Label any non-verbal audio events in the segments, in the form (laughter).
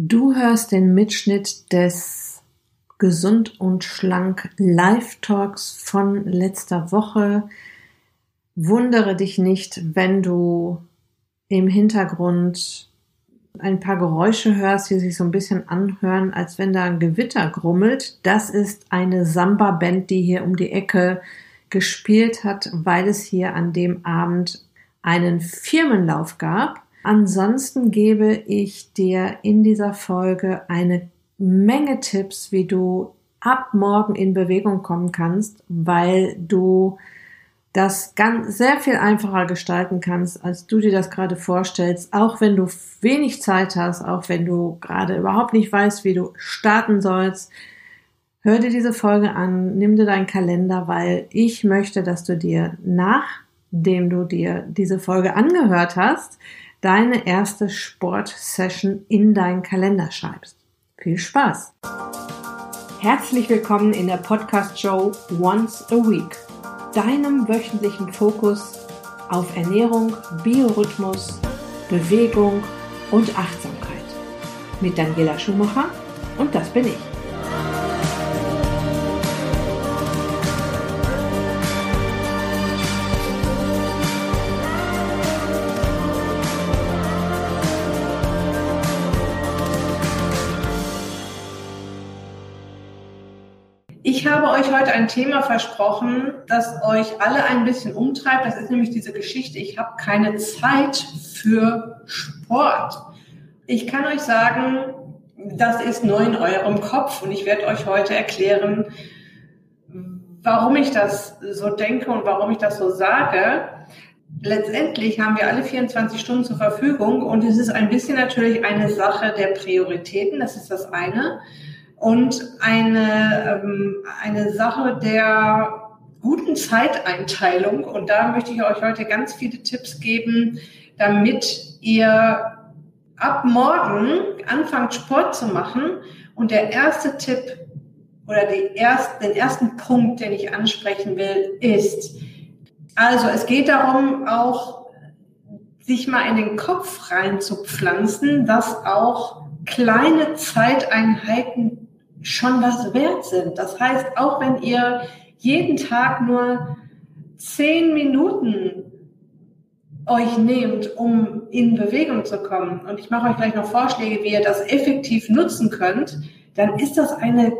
Du hörst den Mitschnitt des Gesund und Schlank Live Talks von letzter Woche. Wundere dich nicht, wenn du im Hintergrund ein paar Geräusche hörst, die sich so ein bisschen anhören, als wenn da ein Gewitter grummelt. Das ist eine Samba-Band, die hier um die Ecke gespielt hat, weil es hier an dem Abend einen Firmenlauf gab Ansonsten gebe ich dir in dieser Folge eine Menge Tipps, wie du ab morgen in Bewegung kommen kannst, weil du das ganz sehr viel einfacher gestalten kannst, als du dir das gerade vorstellst, auch wenn du wenig Zeit hast, auch wenn du gerade überhaupt nicht weißt, wie du starten sollst. Hör dir diese Folge an, nimm dir deinen Kalender, weil ich möchte, dass du dir nachdem du dir diese Folge angehört hast, deine erste Sportsession in deinen Kalender schreibst. Viel Spaß! Herzlich willkommen in der Podcast-Show Once a Week, deinem wöchentlichen Fokus auf Ernährung, Biorhythmus, Bewegung und Achtsamkeit. Mit Daniela Schumacher und das bin ich. Euch heute ein Thema versprochen, das euch alle ein bisschen umtreibt. Das ist nämlich diese Geschichte, ich habe keine Zeit für Sport. Ich kann euch sagen, das ist neu in eurem Kopf und ich werde euch heute erklären, warum ich das so denke und warum ich das so sage. Letztendlich haben wir alle 24 Stunden zur Verfügung und es ist ein bisschen natürlich eine Sache der Prioritäten, das ist das eine und eine, ähm, eine Sache der guten Zeiteinteilung. Und da möchte ich euch heute ganz viele Tipps geben, damit ihr ab morgen anfangt Sport zu machen. Und der erste Tipp oder die erst, den ersten Punkt, den ich ansprechen will, ist, also es geht darum, auch sich mal in den Kopf reinzupflanzen, dass auch kleine Zeiteinheiten schon was wert sind. Das heißt, auch wenn ihr jeden Tag nur zehn Minuten euch nehmt, um in Bewegung zu kommen, und ich mache euch gleich noch Vorschläge, wie ihr das effektiv nutzen könnt, dann ist das eine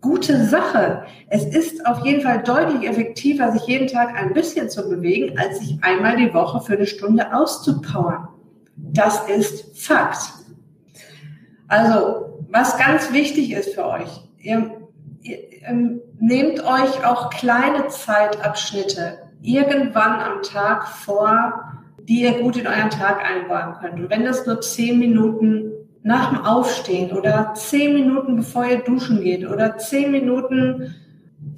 gute Sache. Es ist auf jeden Fall deutlich effektiver, sich jeden Tag ein bisschen zu bewegen, als sich einmal die Woche für eine Stunde auszupowern. Das ist Fakt. Also was ganz wichtig ist für euch, ihr, ihr ähm, nehmt euch auch kleine Zeitabschnitte irgendwann am Tag vor, die ihr gut in euren Tag einbauen könnt. Und wenn das nur zehn Minuten nach dem Aufstehen oder zehn Minuten bevor ihr duschen geht oder zehn Minuten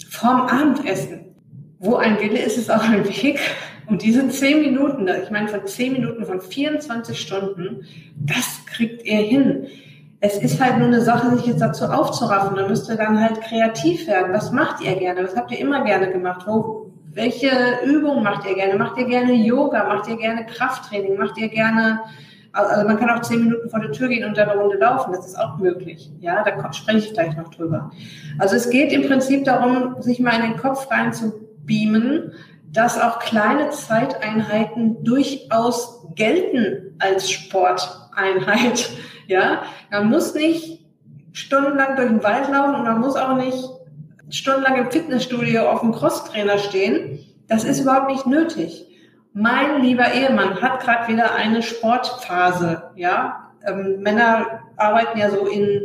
vorm Abendessen, wo ein Wille ist, ist auch ein Weg. Und diese zehn Minuten, ich meine von zehn Minuten, von 24 Stunden, das kriegt ihr hin. Es ist halt nur eine Sache, sich jetzt dazu aufzuraffen. Da müsst ihr dann halt kreativ werden. Was macht ihr gerne? Was habt ihr immer gerne gemacht? Wo, welche Übungen macht ihr gerne? Macht ihr gerne Yoga? Macht ihr gerne Krafttraining? Macht ihr gerne, also man kann auch zehn Minuten vor der Tür gehen und dann eine Runde laufen. Das ist auch möglich. Ja, da spreche ich gleich noch drüber. Also es geht im Prinzip darum, sich mal in den Kopf rein zu beamen, dass auch kleine Zeiteinheiten durchaus gelten als Sporteinheit. Ja, man muss nicht stundenlang durch den Wald laufen und man muss auch nicht stundenlang im Fitnessstudio auf dem Crosstrainer stehen. Das ist überhaupt nicht nötig. Mein lieber Ehemann hat gerade wieder eine Sportphase. Ja, ähm, Männer arbeiten ja so in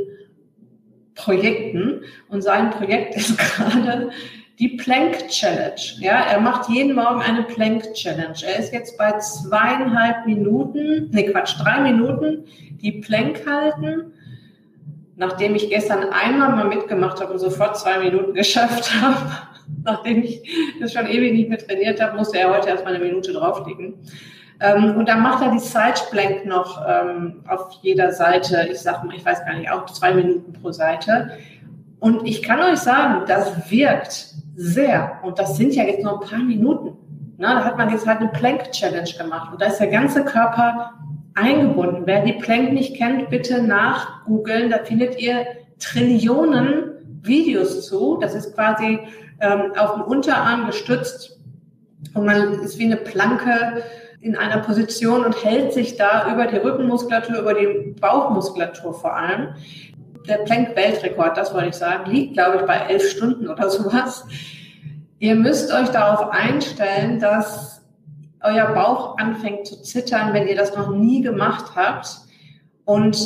Projekten und sein Projekt (laughs) ist gerade die Plank Challenge. Ja, er macht jeden Morgen eine Plank Challenge. Er ist jetzt bei zweieinhalb Minuten, nee Quatsch, drei Minuten die Plank halten. Nachdem ich gestern einmal mal mitgemacht habe und sofort zwei Minuten (laughs) geschafft habe, nachdem ich das schon ewig nicht mehr trainiert habe, musste er heute erstmal eine Minute drauflegen. Ähm, und dann macht er die Side Plank noch ähm, auf jeder Seite. Ich sag mal, ich weiß gar nicht, auch zwei Minuten pro Seite. Und ich kann euch sagen, das wirkt sehr. Und das sind ja jetzt nur ein paar Minuten. Na, da hat man jetzt halt eine Plank Challenge gemacht. Und da ist der ganze Körper eingebunden. Wer die Plank nicht kennt, bitte nachgoogeln. Da findet ihr Trillionen Videos zu. Das ist quasi ähm, auf dem Unterarm gestützt und man ist wie eine Planke in einer Position und hält sich da über die Rückenmuskulatur, über die Bauchmuskulatur vor allem. Der Plank-Weltrekord, das wollte ich sagen, liegt, glaube ich, bei elf Stunden oder (laughs) sowas. Ihr müsst euch darauf einstellen, dass euer Bauch anfängt zu zittern, wenn ihr das noch nie gemacht habt. Und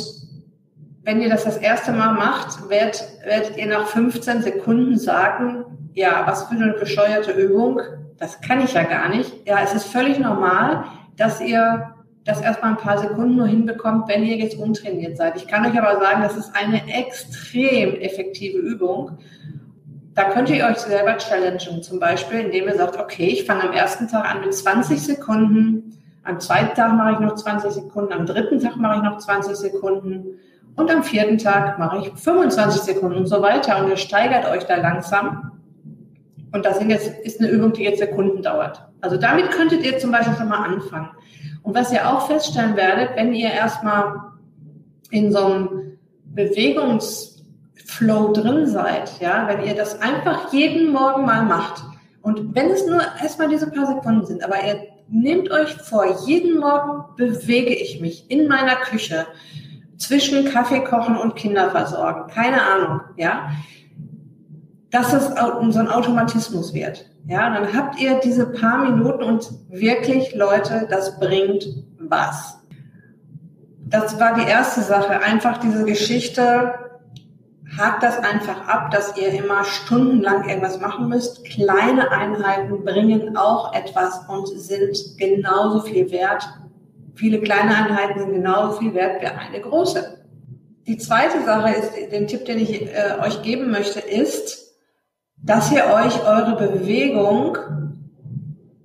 wenn ihr das das erste Mal macht, werdet, werdet ihr nach 15 Sekunden sagen, ja, was für eine bescheuerte Übung, das kann ich ja gar nicht. Ja, es ist völlig normal, dass ihr das erstmal ein paar Sekunden nur hinbekommt, wenn ihr jetzt untrainiert seid. Ich kann euch aber sagen, das ist eine extrem effektive Übung. Da könnt ihr euch selber challengen, zum Beispiel, indem ihr sagt, okay, ich fange am ersten Tag an mit 20 Sekunden, am zweiten Tag mache ich noch 20 Sekunden, am dritten Tag mache ich noch 20 Sekunden und am vierten Tag mache ich 25 Sekunden und so weiter. Und ihr steigert euch da langsam. Und das jetzt, ist eine Übung, die jetzt Sekunden dauert. Also damit könntet ihr zum Beispiel schon mal anfangen. Und was ihr auch feststellen werdet, wenn ihr erstmal in so einem Bewegungsflow drin seid, ja, wenn ihr das einfach jeden Morgen mal macht und wenn es nur erstmal diese paar Sekunden sind, aber ihr nehmt euch vor, jeden Morgen bewege ich mich in meiner Küche zwischen Kaffee kochen und Kinder versorgen, keine Ahnung, ja, dass es so ein Automatismus wird. Ja, dann habt ihr diese paar Minuten und wirklich, Leute, das bringt was. Das war die erste Sache. Einfach diese Geschichte, hakt das einfach ab, dass ihr immer stundenlang irgendwas machen müsst. Kleine Einheiten bringen auch etwas und sind genauso viel wert. Viele kleine Einheiten sind genauso viel wert wie eine große. Die zweite Sache ist, den Tipp, den ich äh, euch geben möchte, ist, dass ihr euch eure Bewegung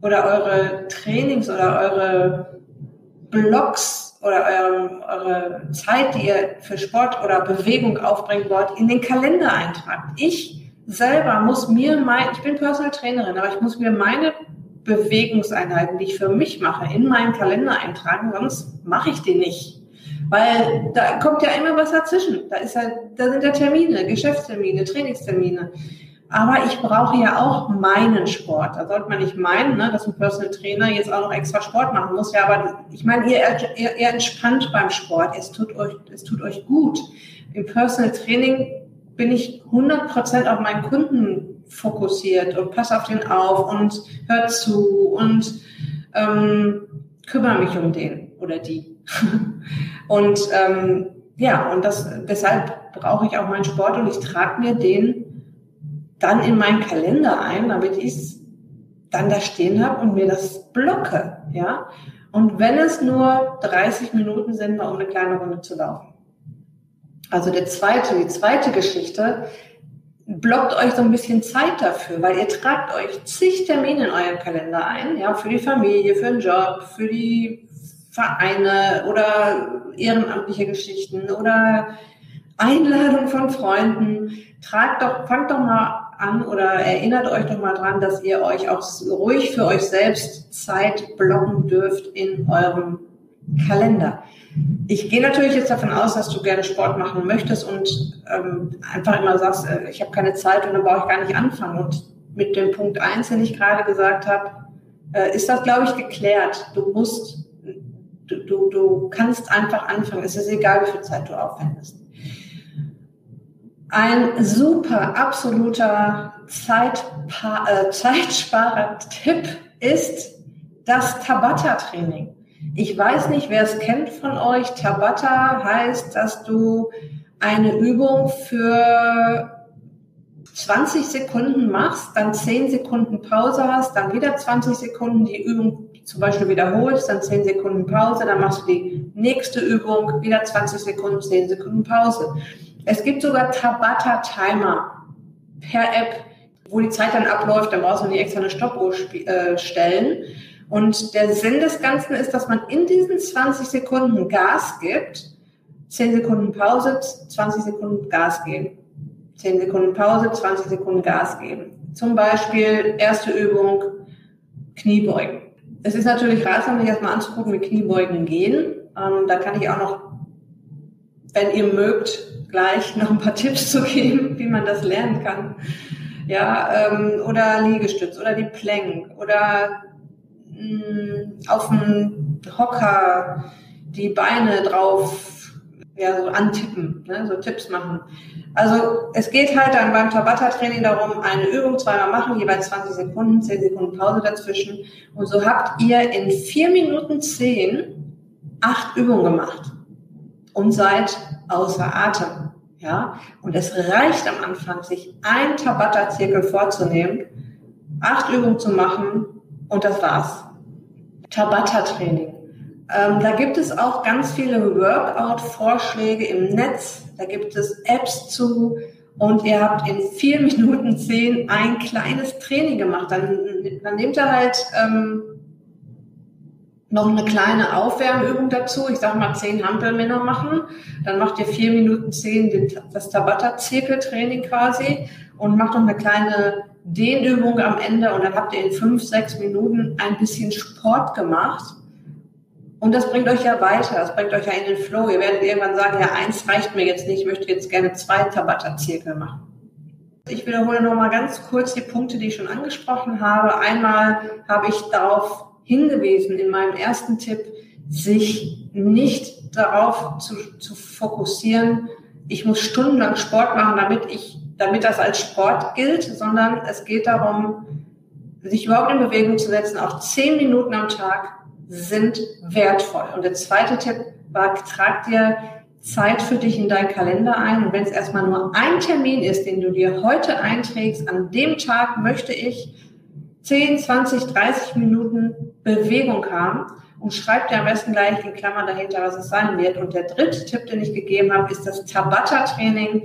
oder eure Trainings oder eure Blogs oder eure, eure Zeit, die ihr für Sport oder Bewegung aufbringen wollt, in den Kalender eintragt. Ich selber muss mir mein, ich bin Personal Trainerin, aber ich muss mir meine Bewegungseinheiten, die ich für mich mache, in meinen Kalender eintragen, sonst mache ich die nicht. Weil da kommt ja immer was dazwischen. Da ist ja, da sind ja Termine, Geschäftstermine, Trainingstermine. Aber ich brauche ja auch meinen Sport. Da sollte man nicht meinen, ne, dass ein Personal Trainer jetzt auch noch extra Sport machen muss. Ja, aber ich meine, ihr, ihr, ihr entspannt beim Sport. Es tut euch, es tut euch gut. Im Personal Training bin ich 100% auf meinen Kunden fokussiert und passe auf den auf und hör zu und ähm, kümmere mich um den oder die. (laughs) und ähm, ja, und das, deshalb brauche ich auch meinen Sport und ich trage mir den dann in meinen Kalender ein, damit ich es dann da stehen habe und mir das blocke, ja. Und wenn es nur 30 Minuten sind, um eine kleine Runde zu laufen. Also der zweite, die zweite Geschichte, blockt euch so ein bisschen Zeit dafür, weil ihr tragt euch zig Termine in euren Kalender ein, ja, für die Familie, für den Job, für die Vereine oder ehrenamtliche Geschichten oder Einladung von Freunden. Tragt doch, fangt doch mal an oder erinnert euch doch mal dran, dass ihr euch auch ruhig für euch selbst Zeit blocken dürft in eurem Kalender. Ich gehe natürlich jetzt davon aus, dass du gerne Sport machen möchtest und ähm, einfach immer sagst, äh, ich habe keine Zeit und dann brauche ich gar nicht anfangen. Und mit dem Punkt eins, den ich gerade gesagt habe, äh, ist das, glaube ich, geklärt. Du musst, du, du, du kannst einfach anfangen. Es ist egal, wie viel Zeit du aufwendest. Ein super, absoluter Zeitpa äh, Zeitsparer-Tipp ist das Tabata-Training. Ich weiß nicht, wer es kennt von euch. Tabata heißt, dass du eine Übung für 20 Sekunden machst, dann 10 Sekunden Pause hast, dann wieder 20 Sekunden die Übung zum Beispiel wiederholst, dann 10 Sekunden Pause, dann machst du die nächste Übung, wieder 20 Sekunden, 10 Sekunden Pause. Es gibt sogar Tabata Timer per App, wo die Zeit dann abläuft, dann brauchst du nicht extra eine Stoppuhr äh, stellen. Und der Sinn des Ganzen ist, dass man in diesen 20 Sekunden Gas gibt, 10 Sekunden Pause, 20 Sekunden Gas geben. 10 Sekunden Pause, 20 Sekunden Gas geben. Zum Beispiel erste Übung Kniebeugen. Es ist natürlich ratsam, sich erstmal anzugucken, wie Kniebeugen gehen. Ähm, da kann ich auch noch, wenn ihr mögt, gleich noch ein paar Tipps zu geben, wie man das lernen kann. Ja, ähm, oder Liegestütz oder die Plank oder mh, mm, auf dem Hocker die Beine drauf ja, so antippen, ne, so Tipps machen. Also es geht halt dann beim Tabata-Training darum, eine Übung zweimal machen, jeweils 20 Sekunden, 10 Sekunden Pause dazwischen. Und so habt ihr in 4 Minuten 10 acht Übungen gemacht und seid außer Atem. Ja, und es reicht am Anfang, sich ein Tabata-Zirkel vorzunehmen, acht Übungen zu machen und das war's. Tabata-Training. Ähm, da gibt es auch ganz viele Workout-Vorschläge im Netz. Da gibt es Apps zu. Und ihr habt in vier (laughs) Minuten zehn ein kleines Training gemacht. Dann, dann nehmt ihr halt ähm, noch eine kleine Aufwärmübung dazu. Ich sage mal zehn Hampelmänner machen. Dann macht ihr vier Minuten zehn das Tabata-Zirkeltraining quasi und macht noch eine kleine Dehnübung am Ende. Und dann habt ihr in fünf, sechs Minuten ein bisschen Sport gemacht. Und das bringt euch ja weiter, das bringt euch ja in den Flow. Ihr werdet irgendwann sagen, ja, eins reicht mir jetzt nicht, ich möchte jetzt gerne zwei Tabata-Zirkel machen. Ich wiederhole nochmal ganz kurz die Punkte, die ich schon angesprochen habe. Einmal habe ich darauf hingewiesen in meinem ersten Tipp, sich nicht darauf zu, zu fokussieren, ich muss stundenlang Sport machen, damit ich, damit das als Sport gilt, sondern es geht darum, sich überhaupt in Bewegung zu setzen, auch zehn Minuten am Tag sind wertvoll. Und der zweite Tipp war, trag dir Zeit für dich in deinen Kalender ein. Und wenn es erstmal nur ein Termin ist, den du dir heute einträgst, an dem Tag möchte ich 10, 20, 30 Minuten Bewegung haben und schreib dir am besten gleich in Klammern dahinter, was es sein wird. Und der dritte Tipp, den ich gegeben habe, ist das Tabata-Training.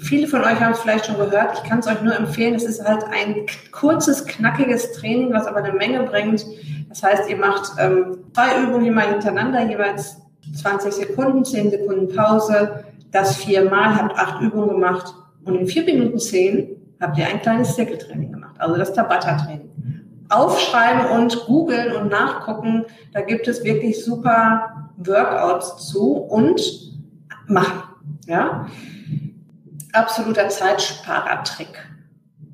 Viele von euch haben es vielleicht schon gehört. Ich kann es euch nur empfehlen. Es ist halt ein kurzes, knackiges Training, was aber eine Menge bringt. Das heißt, ihr macht ähm, zwei Übungen immer hintereinander, jeweils 20 Sekunden, 10 Sekunden Pause, das viermal, habt acht Übungen gemacht und in vier Minuten zehn habt ihr ein kleines Zirkeltraining gemacht, also das Tabata-Training. Aufschreiben und googeln und nachgucken, da gibt es wirklich super Workouts zu und machen. Ja? Absoluter Zeitsparertrick.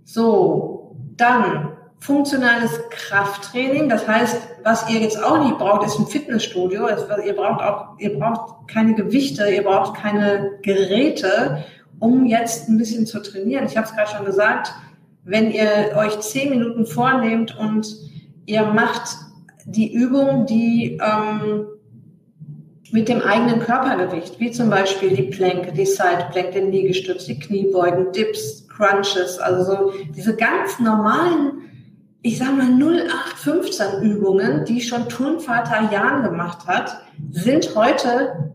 So, dann funktionales Krafttraining. Das heißt, was ihr jetzt auch nicht braucht, ist ein Fitnessstudio. Ihr braucht auch, ihr braucht keine Gewichte, ihr braucht keine Geräte, um jetzt ein bisschen zu trainieren. Ich habe es gerade schon gesagt, wenn ihr euch zehn Minuten vornehmt und ihr macht die Übung, die ähm, mit dem eigenen Körpergewicht, wie zum Beispiel die Plank, die Side Plank, den Liegestütz, die Kniebeugen, Dips, Crunches, also so diese ganz normalen ich sage mal 0815 Übungen, die schon Turnvater Jan gemacht hat, sind heute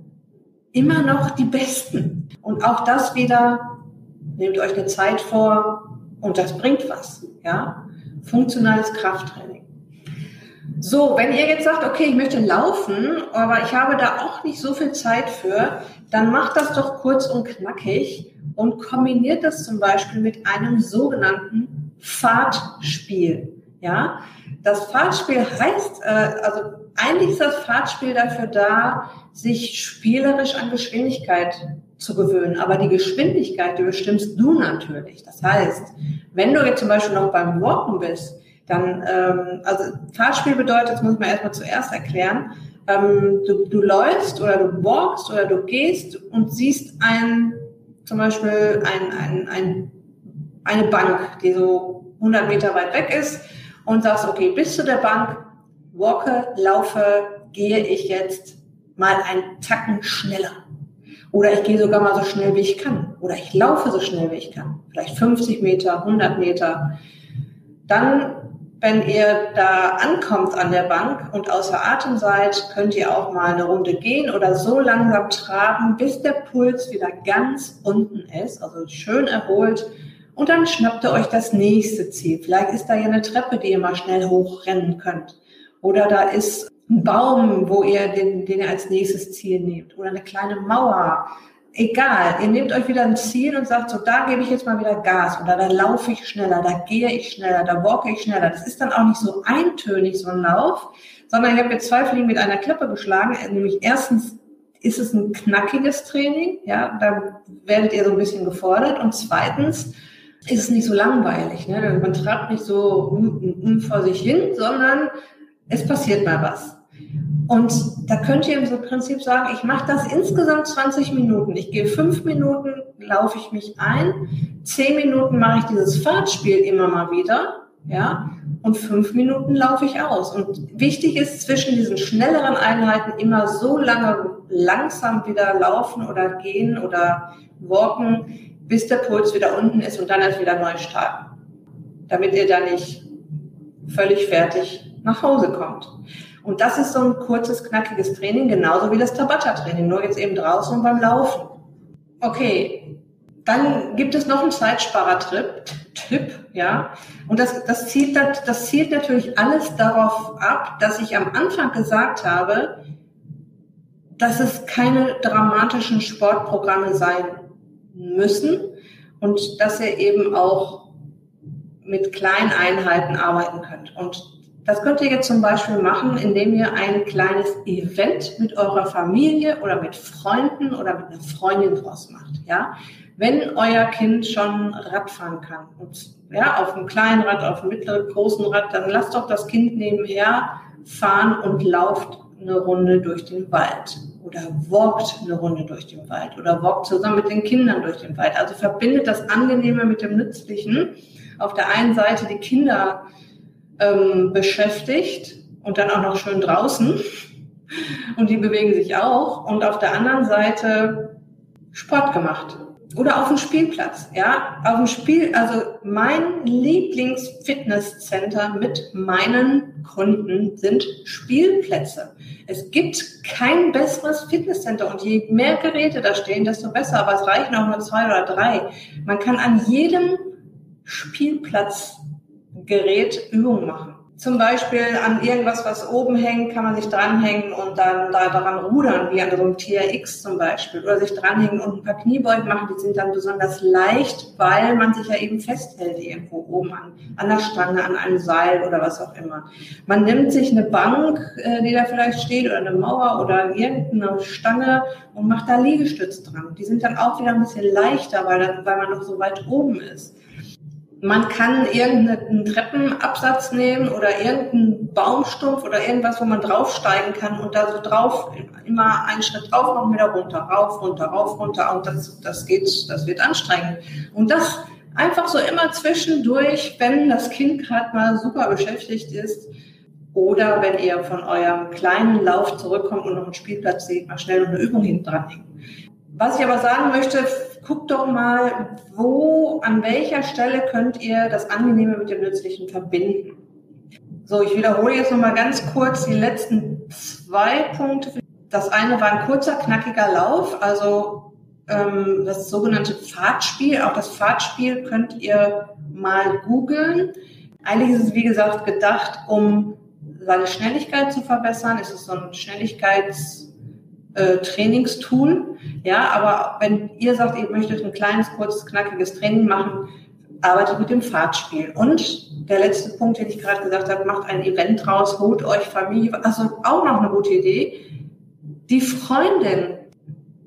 immer noch die besten. Und auch das wieder, nehmt euch eine Zeit vor und das bringt was. Ja? Funktionales Krafttraining. So, wenn ihr jetzt sagt, okay, ich möchte laufen, aber ich habe da auch nicht so viel Zeit für, dann macht das doch kurz und knackig und kombiniert das zum Beispiel mit einem sogenannten Fahrtspiel. Ja, das Fahrtspiel heißt, äh, also eigentlich ist das Fahrtspiel dafür da, sich spielerisch an Geschwindigkeit zu gewöhnen. Aber die Geschwindigkeit, die bestimmst du natürlich. Das heißt, wenn du jetzt zum Beispiel noch beim Walken bist, dann, ähm, also Fahrtspiel bedeutet, das muss man erstmal zuerst erklären, ähm, du, du läufst oder du walkst oder du gehst und siehst ein, zum Beispiel ein, ein, ein, eine Bank, die so 100 Meter weit weg ist und sagst, okay, bis zu der Bank, walke, laufe, gehe ich jetzt mal einen Tacken schneller. Oder ich gehe sogar mal so schnell, wie ich kann. Oder ich laufe so schnell, wie ich kann. Vielleicht 50 Meter, 100 Meter. Dann, wenn ihr da ankommt an der Bank und außer Atem seid, könnt ihr auch mal eine Runde gehen oder so langsam tragen, bis der Puls wieder ganz unten ist, also schön erholt und dann schnappt ihr euch das nächste Ziel. Vielleicht ist da ja eine Treppe, die ihr mal schnell hochrennen könnt. Oder da ist ein Baum, wo ihr den, den ihr als nächstes Ziel nehmt. Oder eine kleine Mauer. Egal, ihr nehmt euch wieder ein Ziel und sagt, so da gebe ich jetzt mal wieder Gas oder da laufe ich schneller, da gehe ich schneller, da walke ich schneller. Das ist dann auch nicht so eintönig, so ein Lauf, sondern ich habe jetzt zwei Fliegen mit einer Klappe geschlagen. Nämlich erstens ist es ein knackiges Training, ja, da werdet ihr so ein bisschen gefordert. Und zweitens ist es nicht so langweilig, ne? man treibt nicht so vor sich hin, sondern es passiert mal was. Und da könnt ihr im Prinzip sagen, ich mache das insgesamt 20 Minuten. Ich gehe fünf Minuten, laufe ich mich ein, zehn Minuten mache ich dieses Fahrtspiel immer mal wieder, ja, und fünf Minuten laufe ich aus. Und wichtig ist zwischen diesen schnelleren Einheiten immer so lange langsam wieder laufen oder gehen oder walken, bis der Puls wieder unten ist und dann erst wieder neu starten, damit ihr da nicht völlig fertig nach Hause kommt. Und das ist so ein kurzes, knackiges Training, genauso wie das Tabata-Training, nur jetzt eben draußen und beim Laufen. Okay, dann gibt es noch einen Zeitsparer-Tipp, Tipp, ja. Und das, das, zielt, das zielt natürlich alles darauf ab, dass ich am Anfang gesagt habe, dass es keine dramatischen Sportprogramme sein müssen und dass ihr eben auch mit kleinen Einheiten arbeiten könnt. Und das könnt ihr jetzt zum Beispiel machen, indem ihr ein kleines Event mit eurer Familie oder mit Freunden oder mit einer Freundin draus macht. Ja, wenn euer Kind schon Radfahren kann und ja auf einem kleinen Rad, auf einem mittleren, großen Rad, dann lasst doch das Kind nebenher fahren und lauft eine Runde durch den Wald oder walkt eine Runde durch den Wald oder walkt zusammen mit den Kindern durch den Wald. Also verbindet das Angenehme mit dem Nützlichen. Auf der einen Seite die Kinder ähm, beschäftigt und dann auch noch schön draußen. Und die bewegen sich auch. Und auf der anderen Seite Sport gemacht. Oder auf dem Spielplatz, ja. Auf dem Spiel, also mein Lieblingsfitnesscenter mit meinen Kunden sind Spielplätze. Es gibt kein besseres Fitnesscenter und je mehr Geräte da stehen, desto besser. Aber es reichen auch nur zwei oder drei. Man kann an jedem Spielplatz Gerät Übungen machen. Zum Beispiel an irgendwas, was oben hängt, kann man sich dranhängen und dann da daran rudern, wie an so einem TRX zum Beispiel. Oder sich dranhängen und ein paar Kniebeugen machen, die sind dann besonders leicht, weil man sich ja eben festhält irgendwo oben an, an der Stange, an einem Seil oder was auch immer. Man nimmt sich eine Bank, äh, die da vielleicht steht, oder eine Mauer oder irgendeine Stange und macht da Liegestütz dran. Die sind dann auch wieder ein bisschen leichter, weil, dann, weil man noch so weit oben ist. Man kann irgendeinen Treppenabsatz nehmen oder irgendeinen Baumstumpf oder irgendwas, wo man draufsteigen kann und da so drauf immer einen Schritt drauf machen, wieder runter, rauf, runter, rauf, runter und das, das geht, das wird anstrengend. Und das einfach so immer zwischendurch, wenn das Kind gerade mal super beschäftigt ist oder wenn ihr von eurem kleinen Lauf zurückkommt und noch einen Spielplatz seht, mal schnell eine Übung hinten dran hängen. Was ich aber sagen möchte, guckt doch mal, wo, an welcher Stelle könnt ihr das Angenehme mit dem Nützlichen verbinden. So, ich wiederhole jetzt nochmal ganz kurz die letzten zwei Punkte. Das eine war ein kurzer, knackiger Lauf, also ähm, das sogenannte Fahrtspiel. Auch das Fahrtspiel könnt ihr mal googeln. Eigentlich ist es, wie gesagt, gedacht, um seine Schnelligkeit zu verbessern. Es ist so ein Schnelligkeits- äh, Trainingstool. Ja, aber wenn ihr sagt, ihr möchtet ein kleines, kurzes, knackiges Training machen, arbeitet mit dem Fahrtspiel. Und der letzte Punkt, den ich gerade gesagt habe, macht ein Event draus, holt euch Familie, also auch noch eine gute Idee. Die Freundin,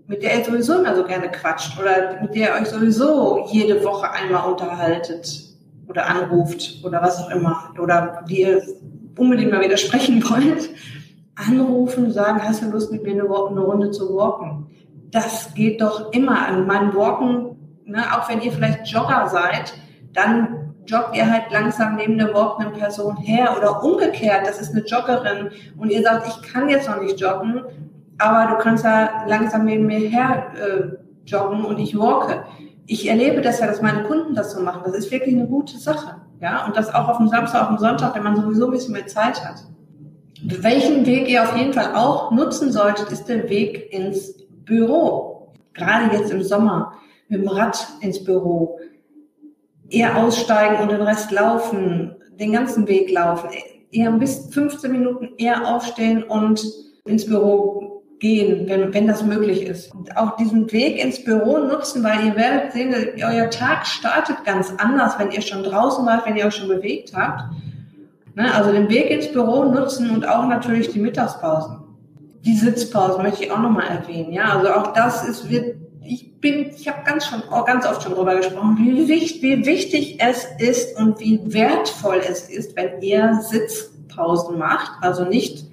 mit der ihr sowieso immer so gerne quatscht oder mit der ihr euch sowieso jede Woche einmal unterhaltet oder anruft oder was auch immer oder die ihr unbedingt mal wieder sprechen wollt, anrufen, sagen, hast du Lust mit mir eine, Runde zu walken? Das geht doch immer an. Man walken, ne, auch wenn ihr vielleicht Jogger seid, dann joggt ihr halt langsam neben der walkenden Person her oder umgekehrt, das ist eine Joggerin und ihr sagt, ich kann jetzt noch nicht joggen, aber du kannst ja langsam neben mir her äh, joggen und ich walke. Ich erlebe das ja, dass meine Kunden das so machen. Das ist wirklich eine gute Sache. Ja, und das auch auf dem Samstag, auf dem Sonntag, wenn man sowieso ein bisschen mehr Zeit hat. Welchen Weg ihr auf jeden Fall auch nutzen solltet, ist der Weg ins Büro. Gerade jetzt im Sommer mit dem Rad ins Büro. Eher aussteigen und den Rest laufen, den ganzen Weg laufen. Eher bis 15 Minuten eher aufstehen und ins Büro gehen, wenn, wenn das möglich ist. Und auch diesen Weg ins Büro nutzen, weil ihr werdet sehen, euer Tag startet ganz anders, wenn ihr schon draußen wart, wenn ihr euch schon bewegt habt Ne? Also den Weg ins Büro nutzen und auch natürlich die Mittagspausen. Die Sitzpausen möchte ich auch nochmal erwähnen. Ja, also auch das ist, wird, ich bin, ich habe ganz schon, auch ganz oft schon darüber gesprochen, wie wichtig, wie wichtig es ist und wie wertvoll es ist, wenn ihr Sitzpausen macht. Also nicht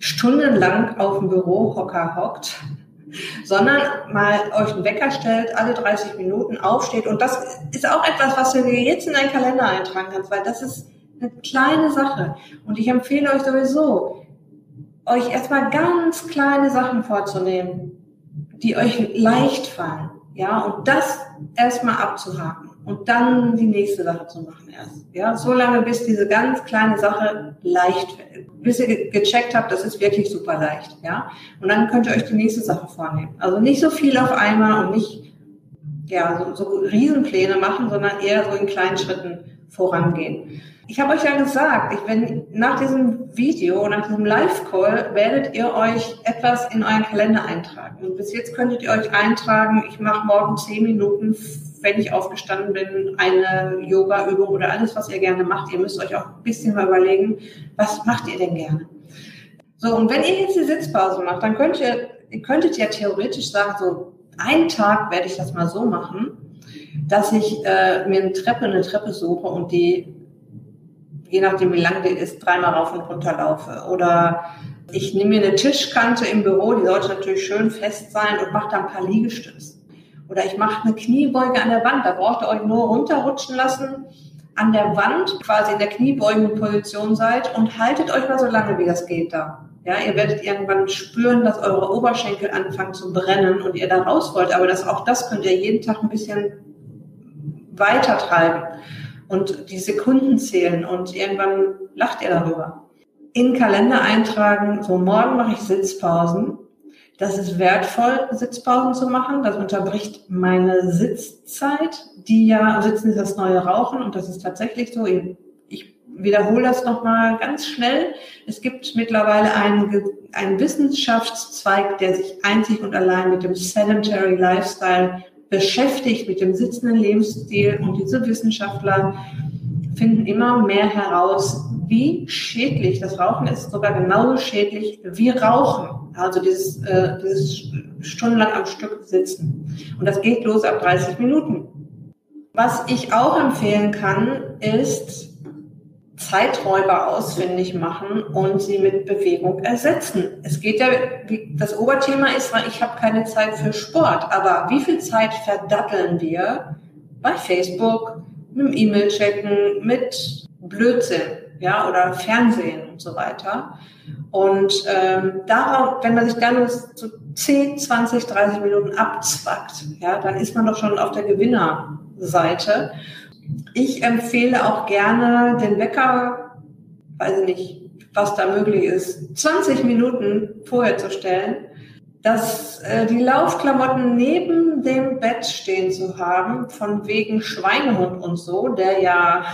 stundenlang auf dem Bürohocker hockt, (laughs) sondern mal euch einen Wecker stellt, alle 30 Minuten aufsteht. Und das ist auch etwas, was du dir jetzt in deinen Kalender eintragen kannst, weil das ist eine kleine Sache. Und ich empfehle euch sowieso, euch erstmal ganz kleine Sachen vorzunehmen, die euch leicht fallen. Ja, und das erstmal abzuhaken und dann die nächste Sache zu machen erst. Ja, so lange, bis diese ganz kleine Sache leicht. Bis ihr gecheckt habt, das ist wirklich super leicht. Ja, und dann könnt ihr euch die nächste Sache vornehmen. Also nicht so viel auf einmal und nicht, ja, so, so Riesenpläne machen, sondern eher so in kleinen Schritten vorangehen. Ich habe euch ja gesagt, ich, wenn nach diesem Video, nach diesem Live-Call, werdet ihr euch etwas in euren Kalender eintragen. Und bis jetzt könntet ihr euch eintragen, ich mache morgen zehn Minuten, wenn ich aufgestanden bin, eine Yoga-Übung oder alles, was ihr gerne macht. Ihr müsst euch auch ein bisschen mal überlegen, was macht ihr denn gerne? So, und wenn ihr jetzt die Sitzpause macht, dann könnt ihr, ihr könntet ja theoretisch sagen, so einen Tag werde ich das mal so machen, dass ich äh, mir eine Treppe, eine Treppe suche und die je nachdem wie lang die ist, dreimal rauf und runter laufe. Oder ich nehme mir eine Tischkante im Büro, die sollte natürlich schön fest sein und mache da ein paar Liegestütze. Oder ich mache eine Kniebeuge an der Wand, da braucht ihr euch nur runterrutschen lassen, an der Wand quasi in der kniebeugenden Position seid und haltet euch mal so lange, wie das geht da. Ja, ihr werdet irgendwann spüren, dass eure Oberschenkel anfangen zu brennen und ihr da raus wollt. Aber das, auch das könnt ihr jeden Tag ein bisschen weiter treiben und die Sekunden zählen und irgendwann lacht ihr darüber. In Kalender eintragen, so morgen mache ich Sitzpausen. Das ist wertvoll, Sitzpausen zu machen. Das unterbricht meine Sitzzeit, die ja, Sitzen ist das neue Rauchen und das ist tatsächlich so. Ich wiederhole das nochmal ganz schnell. Es gibt mittlerweile einen, einen Wissenschaftszweig, der sich einzig und allein mit dem Sedentary Lifestyle beschäftigt mit dem sitzenden Lebensstil und diese Wissenschaftler finden immer mehr heraus, wie schädlich das Rauchen ist, sogar genauso schädlich wie Rauchen. Also dieses, äh, dieses stundenlang am Stück sitzen. Und das geht los ab 30 Minuten. Was ich auch empfehlen kann, ist Zeiträuber ausfindig machen und sie mit Bewegung ersetzen. Es geht ja, das Oberthema ist, ich habe keine Zeit für Sport, aber wie viel Zeit verdatteln wir bei Facebook, mit dem E-Mail-Checken, mit Blödsinn, ja, oder Fernsehen und so weiter. Und ähm, darauf, wenn man sich dann so 10, 20, 30 Minuten abzwackt, ja, dann ist man doch schon auf der Gewinnerseite. Ich empfehle auch gerne den Wecker, weiß ich nicht, was da möglich ist, 20 Minuten vorher zu stellen, dass äh, die Laufklamotten neben dem Bett stehen zu haben, von wegen Schweinehund und so, der ja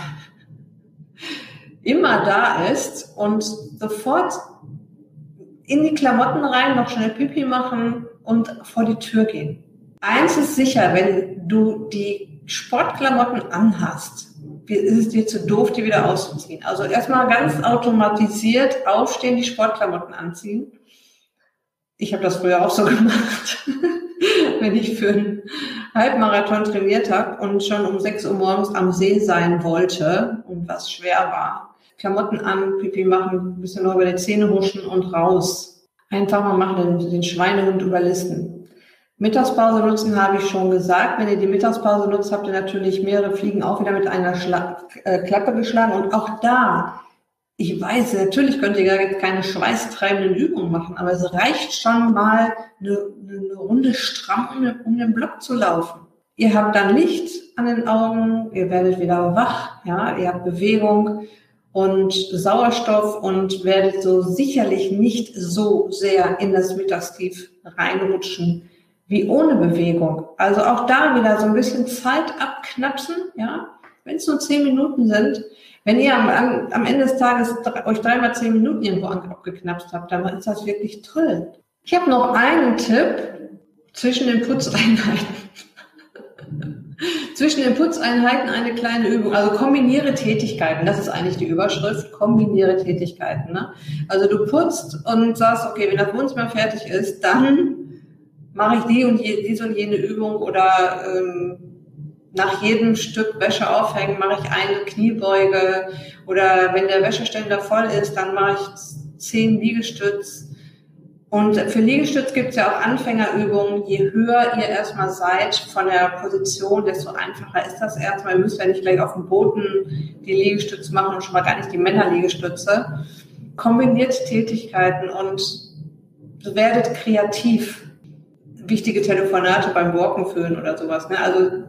immer da ist und sofort in die Klamotten rein, noch schnell Pipi machen und vor die Tür gehen. Eins ist sicher, wenn du die Sportklamotten anhast, ist es dir zu doof, die wieder auszuziehen. Also erstmal ganz automatisiert aufstehen, die Sportklamotten anziehen. Ich habe das früher auch so (laughs) gemacht, wenn ich für einen Halbmarathon trainiert habe und schon um 6 Uhr morgens am See sein wollte und was schwer war. Klamotten an, Pipi machen, ein bisschen noch über die Zähne huschen und raus. Einfach mal machen, den, den Schweinehund überlisten. Mittagspause nutzen habe ich schon gesagt. Wenn ihr die Mittagspause nutzt, habt ihr natürlich mehrere Fliegen auch wieder mit einer Schla äh, Klappe geschlagen. Und auch da, ich weiß, natürlich könnt ihr gar jetzt keine schweißtreibenden Übungen machen, aber es reicht schon mal eine, eine Runde stramm um den, um den Block zu laufen. Ihr habt dann Licht an den Augen, ihr werdet wieder wach, ja, ihr habt Bewegung und Sauerstoff und werdet so sicherlich nicht so sehr in das Mittagstief reinrutschen, wie ohne Bewegung. Also auch da wieder so ein bisschen Zeit abknapsen, ja. Wenn es nur zehn Minuten sind, wenn ihr am, am Ende des Tages euch dreimal zehn Minuten irgendwo abgeknapst habt, dann ist das wirklich toll. Ich habe noch einen Tipp zwischen den Putzeinheiten. (laughs) zwischen den Putzeinheiten eine kleine Übung. Also kombiniere Tätigkeiten. Das ist eigentlich die Überschrift. Kombiniere Tätigkeiten. Ne? Also du putzt und sagst, okay, wenn das Wohnzimmer fertig ist, dann mache ich die und je, diese und jene Übung oder ähm, nach jedem Stück Wäsche aufhängen mache ich eine Kniebeuge oder wenn der Wäscheständer voll ist, dann mache ich zehn Liegestütz. Und für Liegestütz gibt es ja auch Anfängerübungen. Je höher ihr erstmal seid von der Position, desto einfacher ist das erstmal. Ihr müsst ja nicht gleich auf dem Boden die Liegestütze machen und schon mal gar nicht die Männerliegestütze. Kombiniert Tätigkeiten und werdet kreativ. Wichtige Telefonate beim Walken führen oder sowas. Ne? Also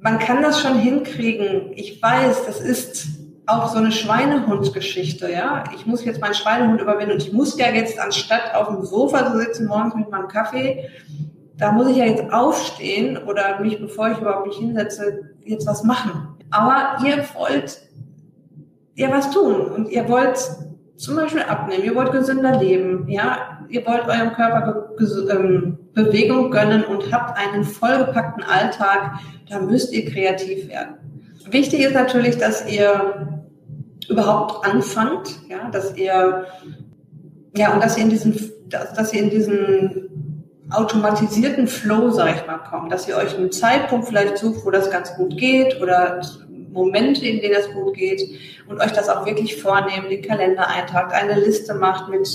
man kann das schon hinkriegen. Ich weiß, das ist auch so eine Schweinehund-Geschichte, ja. Ich muss jetzt meinen Schweinehund überwinden und ich muss ja jetzt anstatt auf dem Sofa zu sitzen morgens mit meinem Kaffee, da muss ich ja jetzt aufstehen oder mich, bevor ich überhaupt mich hinsetze, jetzt was machen. Aber ihr wollt ja was tun und ihr wollt zum Beispiel abnehmen, ihr wollt gesünder leben, ja, ihr wollt eurem Körper ähm, Bewegung gönnen und habt einen vollgepackten Alltag, da müsst ihr kreativ werden. Wichtig ist natürlich, dass ihr überhaupt anfangt, ja, dass ihr ja und dass ihr in diesen, dass, dass ihr in diesen automatisierten Flow, sag ich mal, kommt, dass ihr euch einen Zeitpunkt vielleicht sucht, wo das ganz gut geht oder Momente, in denen das gut geht und euch das auch wirklich vornehmen, den Kalender eintragt, eine Liste macht mit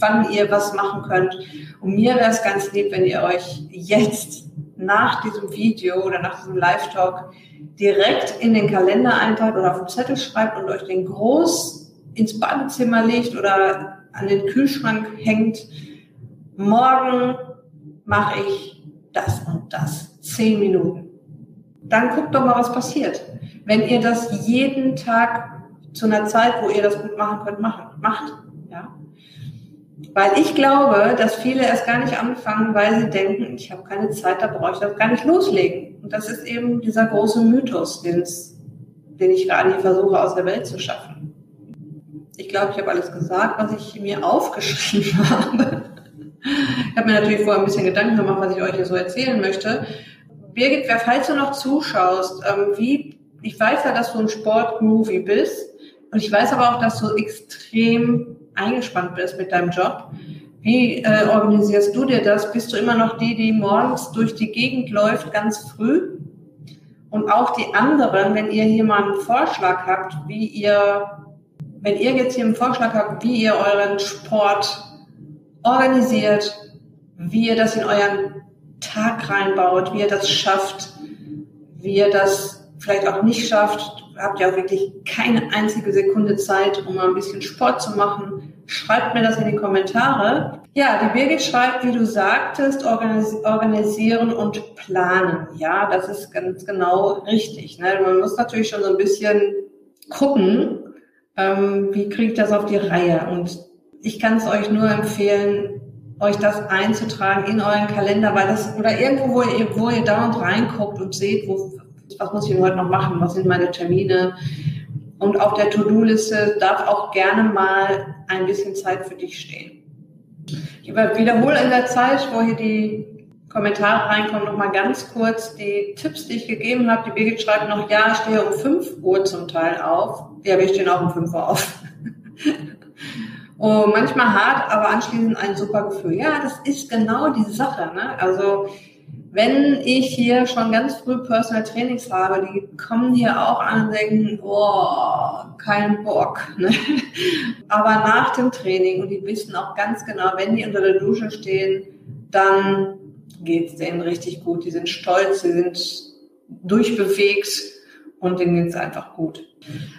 wann ihr was machen könnt. Und mir wäre es ganz lieb, wenn ihr euch jetzt nach diesem Video oder nach diesem Live-Talk direkt in den Kalender eintragt oder auf den Zettel schreibt und euch den groß ins Badezimmer legt oder an den Kühlschrank hängt. Morgen mache ich das und das. Zehn Minuten. Dann guckt doch mal, was passiert. Wenn ihr das jeden Tag zu einer Zeit, wo ihr das gut machen könnt, macht. Weil ich glaube, dass viele erst gar nicht anfangen, weil sie denken, ich habe keine Zeit, da brauche ich das gar nicht loslegen. Und das ist eben dieser große Mythos, den ich gerade hier versuche aus der Welt zu schaffen. Ich glaube, ich habe alles gesagt, was ich mir aufgeschrieben (laughs) habe. Ich habe mir natürlich vorher ein bisschen Gedanken gemacht, was ich euch hier so erzählen möchte. Birgit, wer falls du noch zuschaust, ähm, wie, ich weiß ja, dass du ein Sportmovie bist und ich weiß aber auch, dass du extrem eingespannt bist mit deinem Job. Wie äh, organisierst du dir das? Bist du immer noch die, die morgens durch die Gegend läuft, ganz früh? Und auch die anderen, wenn ihr hier mal einen Vorschlag habt, wie ihr, wenn ihr jetzt hier einen Vorschlag habt, wie ihr euren Sport organisiert, wie ihr das in euren Tag reinbaut, wie ihr das schafft, wie ihr das vielleicht auch nicht schafft, habt ihr auch wirklich keine einzige Sekunde Zeit, um mal ein bisschen Sport zu machen, schreibt mir das in die Kommentare. Ja, die Birgit schreibt, wie du sagtest, organis organisieren und planen. Ja, das ist ganz genau richtig. Ne? Man muss natürlich schon so ein bisschen gucken, ähm, wie kriege ich das auf die Reihe. Und ich kann es euch nur empfehlen, euch das einzutragen in euren Kalender, weil das, oder irgendwo, wo ihr, wo ihr dauernd reinguckt und seht, wo, was muss ich heute noch machen, was sind meine Termine. Und auf der To-Do-Liste darf auch gerne mal ein bisschen Zeit für dich stehen. Ich wiederhole in der Zeit, wo hier die Kommentare reinkommen, nochmal ganz kurz die Tipps, die ich gegeben habe. Die Birgit schreibt noch, ja, ich stehe um 5 Uhr zum Teil auf. Ja, wir stehen auch um 5 Uhr auf. Und (laughs) manchmal hart, aber anschließend ein super Gefühl. Ja, das ist genau die Sache. Ne? Also wenn ich hier schon ganz früh Personal Trainings habe, die kommen hier auch an und denken, oh, kein Bock. Ne? (laughs) Aber nach dem Training, und die wissen auch ganz genau, wenn die unter der Dusche stehen, dann geht es denen richtig gut. Die sind stolz, sie sind durchbewegt und denen geht es einfach gut.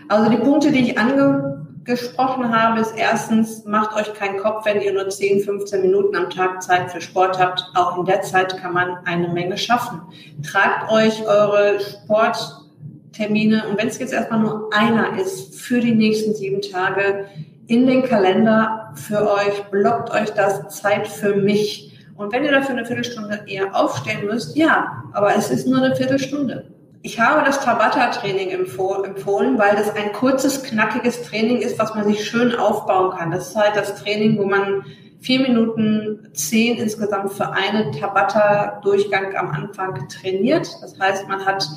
Also die Punkte, die ich ange gesprochen habe, ist erstens, macht euch keinen Kopf, wenn ihr nur 10, 15 Minuten am Tag Zeit für Sport habt. Auch in der Zeit kann man eine Menge schaffen. Tragt euch eure Sporttermine und wenn es jetzt erstmal nur einer ist, für die nächsten sieben Tage in den Kalender für euch, blockt euch das Zeit für mich. Und wenn ihr dafür eine Viertelstunde eher aufstehen müsst, ja, aber es ist nur eine Viertelstunde. Ich habe das Tabata-Training empfohlen, weil das ein kurzes, knackiges Training ist, was man sich schön aufbauen kann. Das ist halt das Training, wo man vier Minuten zehn insgesamt für einen Tabata-Durchgang am Anfang trainiert. Das heißt, man hat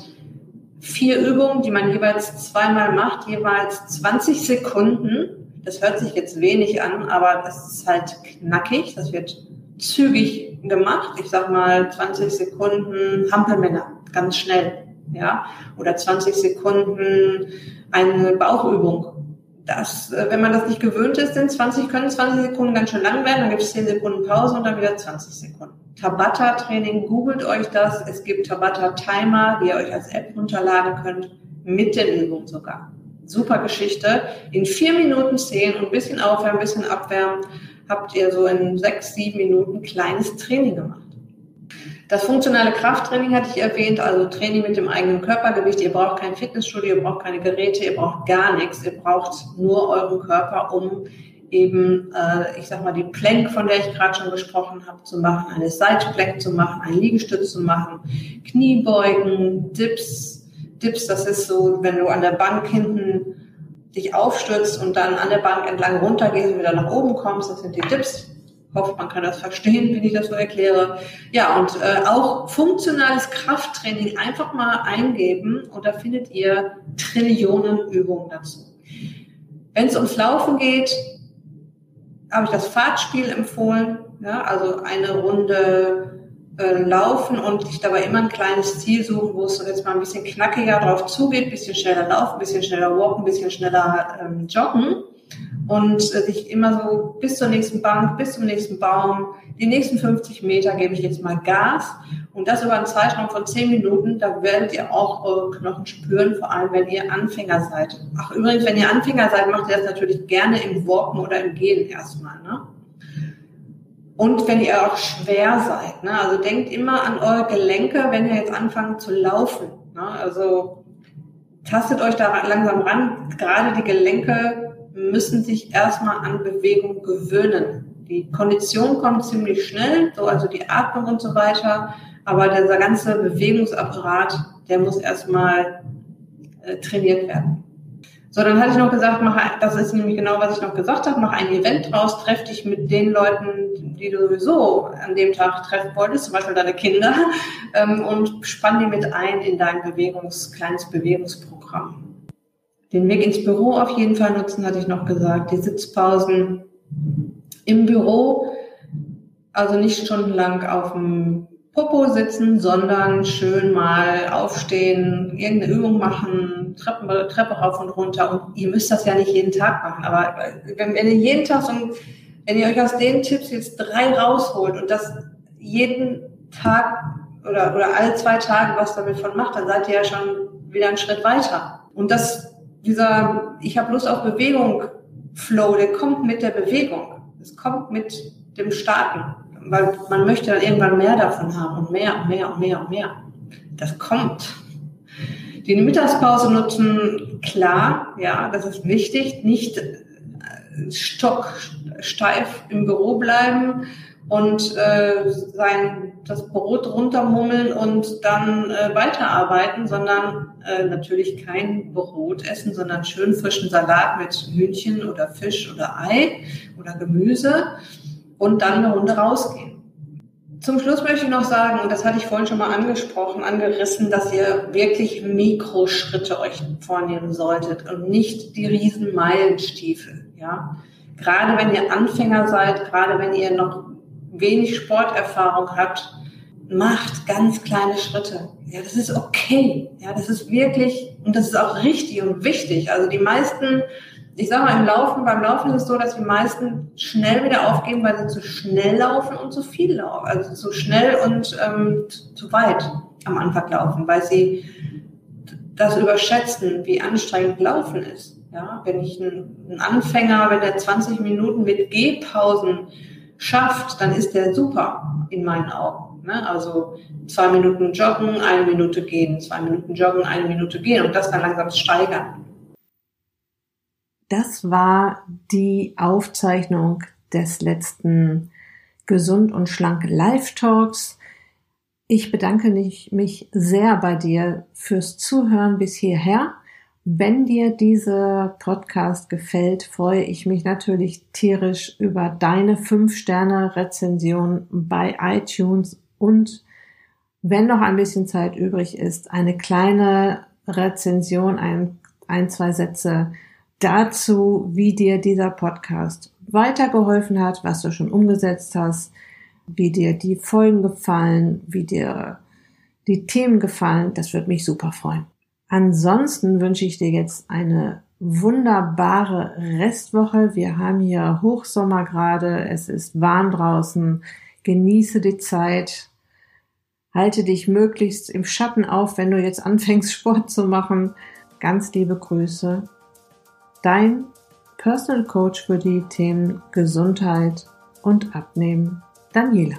vier Übungen, die man jeweils zweimal macht, jeweils 20 Sekunden. Das hört sich jetzt wenig an, aber das ist halt knackig. Das wird zügig gemacht. Ich sag mal 20 Sekunden Hampelmänner, ganz schnell. Ja, oder 20 Sekunden eine Bauchübung. Das, äh, wenn man das nicht gewöhnt ist, sind 20, können 20 Sekunden ganz schön lang werden, dann gibt es 10 Sekunden Pause und dann wieder 20 Sekunden. Tabata-Training, googelt euch das. Es gibt Tabata-Timer, die ihr euch als App runterladen könnt, mit den Übungen sogar. Super Geschichte. In vier Minuten zehn und ein bisschen aufwärmen, ein bisschen abwärmen, habt ihr so in sechs, sieben Minuten kleines Training gemacht. Das funktionale Krafttraining hatte ich erwähnt, also Training mit dem eigenen Körpergewicht. Ihr braucht kein Fitnessstudio, ihr braucht keine Geräte, ihr braucht gar nichts. Ihr braucht nur euren Körper, um eben, äh, ich sag mal, die Plank, von der ich gerade schon gesprochen habe, zu machen, eine Seitplank zu machen, einen Liegestütz zu machen, Kniebeugen, Dips. Dips, das ist so, wenn du an der Bank hinten dich aufstützt und dann an der Bank entlang runtergehst und wieder nach oben kommst, das sind die Dips. Hoffe, man kann das verstehen, wenn ich das so erkläre. Ja, und äh, auch funktionales Krafttraining einfach mal eingeben und da findet ihr Trillionen Übungen dazu. Wenn es ums Laufen geht, habe ich das Fahrtspiel empfohlen. Ja, also eine Runde äh, laufen und sich dabei immer ein kleines Ziel suchen, wo es jetzt mal ein bisschen knackiger drauf zugeht, bisschen schneller laufen, bisschen schneller walken, bisschen schneller ähm, joggen und äh, sich immer so bis zur nächsten Bank, bis zum nächsten Baum, die nächsten 50 Meter gebe ich jetzt mal Gas und das über einen Zeitraum von 10 Minuten, da werdet ihr auch eure Knochen spüren, vor allem wenn ihr Anfänger seid. Ach übrigens, wenn ihr Anfänger seid, macht ihr das natürlich gerne im Walken oder im Gehen erstmal. Ne? Und wenn ihr auch schwer seid, ne? also denkt immer an eure Gelenke, wenn ihr jetzt anfangt zu laufen. Ne? Also tastet euch da langsam ran. Gerade die Gelenke müssen sich erstmal an Bewegung gewöhnen. Die Kondition kommt ziemlich schnell, so also die Atmung und so weiter, aber dieser ganze Bewegungsapparat, der muss erstmal äh, trainiert werden. So, dann hatte ich noch gesagt, mach, das ist nämlich genau, was ich noch gesagt habe, mach ein Event draus, treff dich mit den Leuten, die du sowieso an dem Tag treffen wolltest, zum Beispiel deine Kinder, (laughs) ähm, und spann die mit ein in dein Bewegungs, kleines Bewegungsprogramm. Den Weg ins Büro auf jeden Fall nutzen, hatte ich noch gesagt, die Sitzpausen im Büro, also nicht stundenlang auf dem Popo sitzen, sondern schön mal aufstehen, irgendeine Übung machen, Treppen, Treppe rauf und runter. Und ihr müsst das ja nicht jeden Tag machen, aber wenn, wenn ihr jeden Tag so, wenn ihr euch aus den Tipps jetzt drei rausholt und das jeden Tag oder, oder alle zwei Tage was damit von macht, dann seid ihr ja schon wieder einen Schritt weiter. Und das, dieser, ich habe Lust auf Bewegung, Flow, der kommt mit der Bewegung. Es kommt mit dem Starten, weil man möchte dann irgendwann mehr davon haben und mehr und mehr und mehr und mehr. Das kommt. Die Mittagspause nutzen, klar, ja, das ist wichtig. Nicht äh, stocksteif im Büro bleiben und äh, sein das Brot runtermummeln und dann äh, weiterarbeiten, sondern äh, natürlich kein Brot essen, sondern schön frischen Salat mit Hühnchen oder Fisch oder Ei oder Gemüse und dann eine Runde rausgehen. Zum Schluss möchte ich noch sagen, und das hatte ich vorhin schon mal angesprochen, angerissen, dass ihr wirklich Mikroschritte euch vornehmen solltet und nicht die riesen Meilenstiefel, ja. Gerade wenn ihr Anfänger seid, gerade wenn ihr noch wenig Sporterfahrung habt, macht ganz kleine Schritte. Ja, das ist okay. Ja, das ist wirklich, und das ist auch richtig und wichtig. Also die meisten ich sag mal, im Laufen, beim Laufen ist es so, dass die meisten schnell wieder aufgeben, weil sie zu schnell laufen und zu viel laufen. Also zu schnell und ähm, zu weit am Anfang laufen, weil sie das überschätzen, wie anstrengend Laufen ist. Ja, wenn ich einen Anfänger, wenn der 20 Minuten mit Gehpausen schafft, dann ist der super in meinen Augen. Ne? Also zwei Minuten joggen, eine Minute gehen, zwei Minuten joggen, eine Minute gehen und das dann langsam steigern. Das war die Aufzeichnung des letzten Gesund und Schlank Live Talks. Ich bedanke mich sehr bei dir fürs Zuhören bis hierher Wenn dir dieser Podcast gefällt, freue ich mich natürlich tierisch über deine 5-Sterne-Rezension bei iTunes und wenn noch ein bisschen Zeit übrig ist, eine kleine Rezension, ein, ein, zwei Sätze dazu, wie dir dieser Podcast weitergeholfen hat, was du schon umgesetzt hast, wie dir die Folgen gefallen, wie dir die Themen gefallen. Das würde mich super freuen. Ansonsten wünsche ich dir jetzt eine wunderbare Restwoche. Wir haben hier Hochsommer gerade. Es ist warm draußen. Genieße die Zeit. Halte dich möglichst im Schatten auf, wenn du jetzt anfängst, (laughs) Sport zu machen. Ganz liebe Grüße. Dein Personal Coach für die Themen Gesundheit und Abnehmen, Daniela.